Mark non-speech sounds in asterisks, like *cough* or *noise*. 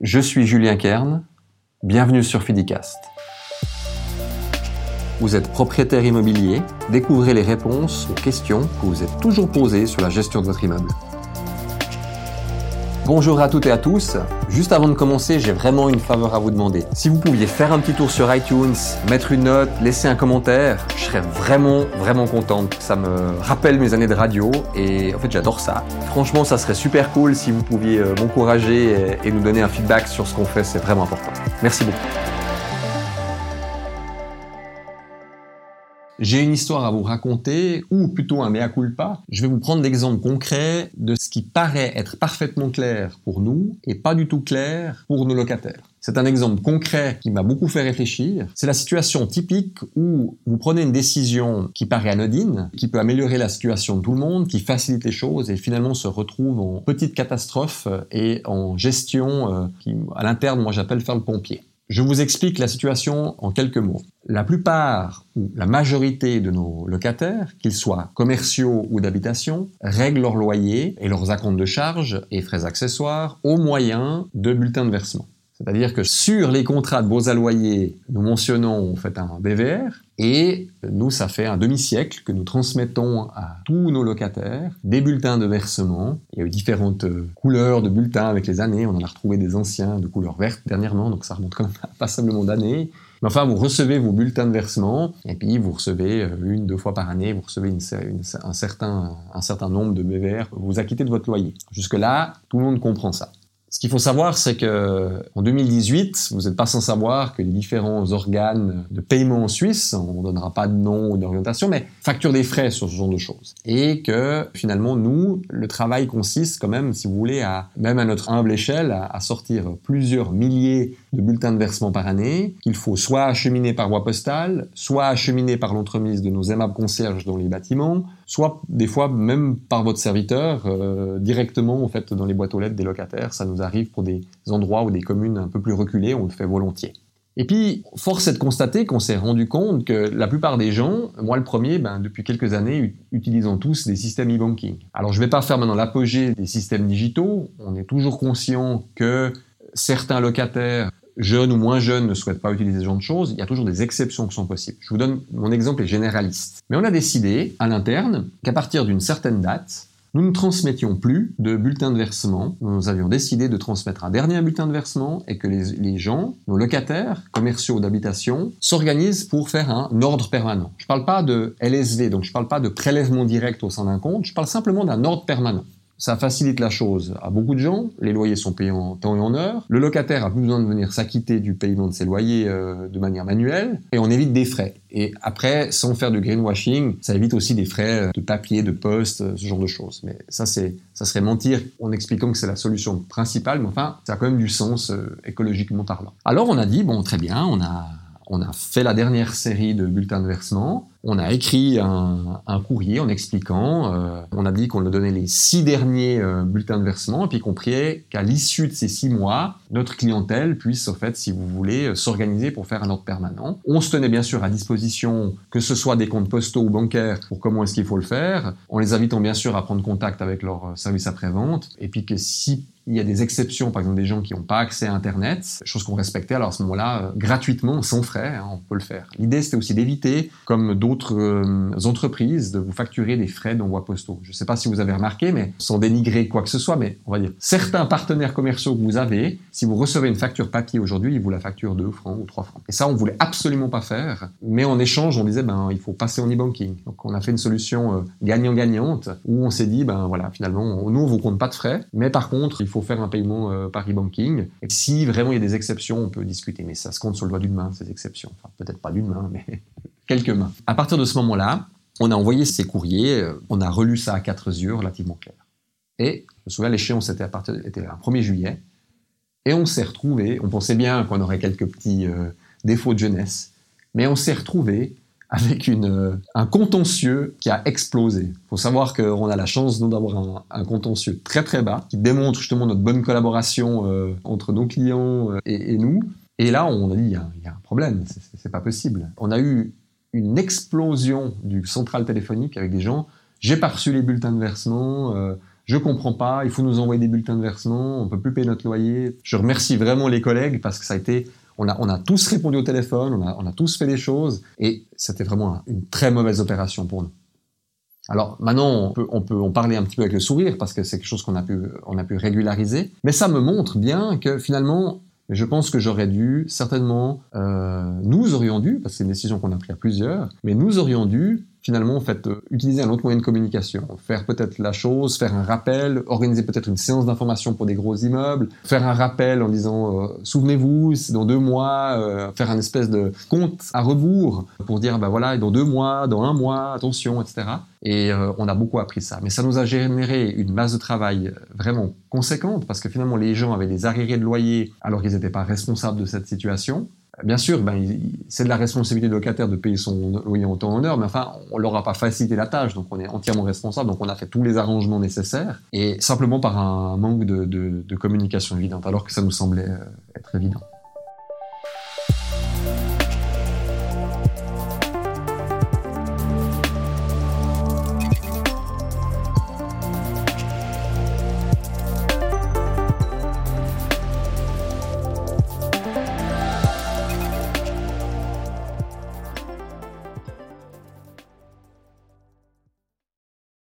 Je suis Julien Kern, bienvenue sur Fidicast. Vous êtes propriétaire immobilier, découvrez les réponses aux questions que vous êtes toujours posées sur la gestion de votre immeuble. Bonjour à toutes et à tous. Juste avant de commencer, j'ai vraiment une faveur à vous demander. Si vous pouviez faire un petit tour sur iTunes, mettre une note, laisser un commentaire, je serais vraiment, vraiment contente. Ça me rappelle mes années de radio et en fait, j'adore ça. Franchement, ça serait super cool si vous pouviez euh, m'encourager et nous donner un feedback sur ce qu'on fait. C'est vraiment important. Merci beaucoup. J'ai une histoire à vous raconter, ou plutôt un mea culpa. Je vais vous prendre l'exemple concret de ce qui paraît être parfaitement clair pour nous et pas du tout clair pour nos locataires. C'est un exemple concret qui m'a beaucoup fait réfléchir. C'est la situation typique où vous prenez une décision qui paraît anodine, qui peut améliorer la situation de tout le monde, qui facilite les choses et finalement se retrouve en petite catastrophe et en gestion euh, qui, à l'interne, moi j'appelle faire le pompier. Je vous explique la situation en quelques mots. La plupart ou la majorité de nos locataires, qu'ils soient commerciaux ou d'habitation, règlent leur loyer et leurs acomptes de charges et frais accessoires au moyen de bulletins de versement. C'est-à-dire que sur les contrats de beaux à loyer, nous mentionnons en fait un BVR et nous, ça fait un demi-siècle que nous transmettons à tous nos locataires des bulletins de versement. Il y a eu différentes couleurs de bulletins avec les années. On en a retrouvé des anciens de couleur verte dernièrement, donc ça remonte quand même passablement d'années. Mais enfin, vous recevez vos bulletins de versement, et puis vous recevez euh, une, deux fois par année, vous recevez un, certain, un certain nombre de BVR, vous acquittez de votre loyer. Jusque-là, tout le monde comprend ça. Ce qu'il faut savoir, c'est que en 2018, vous n'êtes pas sans savoir que les différents organes de paiement en Suisse, on ne donnera pas de nom ou d'orientation, mais facturent des frais sur ce genre de choses. Et que finalement, nous, le travail consiste quand même, si vous voulez, à même à notre humble échelle, à, sortir plusieurs milliers de bulletins de versement par année, qu'il faut soit acheminer par voie postale, soit acheminer par l'entremise de nos aimables concierges dans les bâtiments, soit des fois même par votre serviteur, euh, directement en fait dans les boîtes aux lettres des locataires. Ça nous arrive pour des endroits ou des communes un peu plus reculées, on le fait volontiers. Et puis, force est de constater qu'on s'est rendu compte que la plupart des gens, moi le premier, ben, depuis quelques années, utilisons tous des systèmes e-banking. Alors je ne vais pas faire maintenant l'apogée des systèmes digitaux, on est toujours conscient que certains locataires jeunes ou moins jeunes ne souhaitent pas utiliser ce genre de choses, il y a toujours des exceptions qui sont possibles. Je vous donne mon exemple est généraliste. Mais on a décidé à l'interne qu'à partir d'une certaine date, nous ne transmettions plus de bulletins de versement. Nous avions décidé de transmettre un dernier bulletin de versement et que les, gens, nos locataires, commerciaux d'habitation, s'organisent pour faire un ordre permanent. Je ne parle pas de LSV, donc je ne parle pas de prélèvement direct au sein d'un compte, je parle simplement d'un ordre permanent. Ça facilite la chose à beaucoup de gens. Les loyers sont payés en temps et en heure. Le locataire a plus besoin de venir s'acquitter du paiement de ses loyers euh, de manière manuelle. Et on évite des frais. Et après, sans faire de greenwashing, ça évite aussi des frais euh, de papier, de poste, euh, ce genre de choses. Mais ça, c'est, ça serait mentir en expliquant que c'est la solution principale. Mais enfin, ça a quand même du sens écologiquement parlant. Alors on a dit, bon, très bien, on a on a fait la dernière série de bulletins de versement. On a écrit un, courrier en expliquant. Euh, on a dit qu'on a donné les six derniers euh, bulletins de versement et puis qu'on priait qu'à l'issue de ces six mois, notre clientèle puisse, en fait, si vous voulez, euh, s'organiser pour faire un ordre permanent. On se tenait bien sûr à disposition, que ce soit des comptes postaux ou bancaires, pour comment est-ce qu'il faut le faire, en les invitant bien sûr à prendre contact avec leur service après-vente, et puis que si il y a des exceptions, par exemple des gens qui n'ont pas accès à Internet, chose qu'on respectait, alors à ce moment-là, euh, gratuitement, sans frais, hein, on peut le faire. L'idée, c'était aussi d'éviter, comme d'autres euh, entreprises, de vous facturer des frais d'envoi postaux. Je ne sais pas si vous avez remarqué, mais sans dénigrer quoi que ce soit, mais on va dire, certains partenaires commerciaux que vous avez, si vous recevez une facture papier aujourd'hui, ils vous la facturent 2 francs ou 3 francs. Et ça, on voulait absolument pas faire, mais en échange, on disait, ben, il faut passer en e-banking. Donc, on a fait une solution euh, gagnant-gagnante, où on s'est dit, ben voilà, finalement, nous, on vous compte pas de frais, mais par contre, il faut faire un paiement euh, par e-banking. Si vraiment il y a des exceptions, on peut discuter, mais ça se compte sur le doigt d'une main, ces exceptions. Enfin, peut-être pas d'une main, mais *laughs* quelques mains. À partir de ce moment-là, on a envoyé ces courriers, euh, on a relu ça à quatre yeux, relativement clair. Et je me souviens, l'échéance était à un 1er juillet, et on s'est retrouvé, on pensait bien qu'on aurait quelques petits euh, défauts de jeunesse, mais on s'est retrouvé avec euh, un contentieux qui a explosé. Il faut savoir qu'on a la chance d'avoir un, contentieux très très bas qui démontre justement notre bonne collaboration euh, entre nos clients euh, et, nous. Et là, on a dit, il y a, un problème, c'est pas possible. On a eu une explosion du central téléphonique avec des gens, j'ai pas reçu les bulletins de versement, je comprends pas, il faut nous envoyer des bulletins de versement, on peut plus payer notre loyer. Je remercie vraiment les collègues parce que ça a été, on a, on a tous répondu au téléphone, on a, on a tous fait des choses et c'était vraiment une très mauvaise opération pour nous. Alors maintenant, on peut, on peut en parler un petit peu avec le sourire parce que c'est quelque chose qu'on a pu, on a pu régulariser. Mais ça me montre bien que finalement, je pense que j'aurais dû, certainement, euh, nous aurions dû, parce que c'est une décision qu'on a prise à plusieurs, mais nous aurions dû finalement euh, utiliser un autre moyen de communication, faire peut-être la chose, faire un rappel, organiser peut-être une séance d'information pour des gros immeubles, faire un rappel en disant euh, souvenez-vous, dans deux mois, euh, faire un espèce de compte à rebours pour dire bah voilà dans deux mois, dans un mois, attention, etc. Et on a beaucoup appris ça, mais ça nous a généré une masse de travail vraiment conséquente parce que finalement les gens avaient des arriérés de loyer alors qu'ils n'étaient pas responsables de cette situation. Bien sûr, ben, c'est de la responsabilité du locataire de payer son loyer en temps en heure, mais enfin, on leur a pas facilité la tâche, donc on est entièrement responsable, donc on a fait tous les arrangements nécessaires, et simplement par un manque de, de communication évidente, alors que ça nous semblait euh, être évident.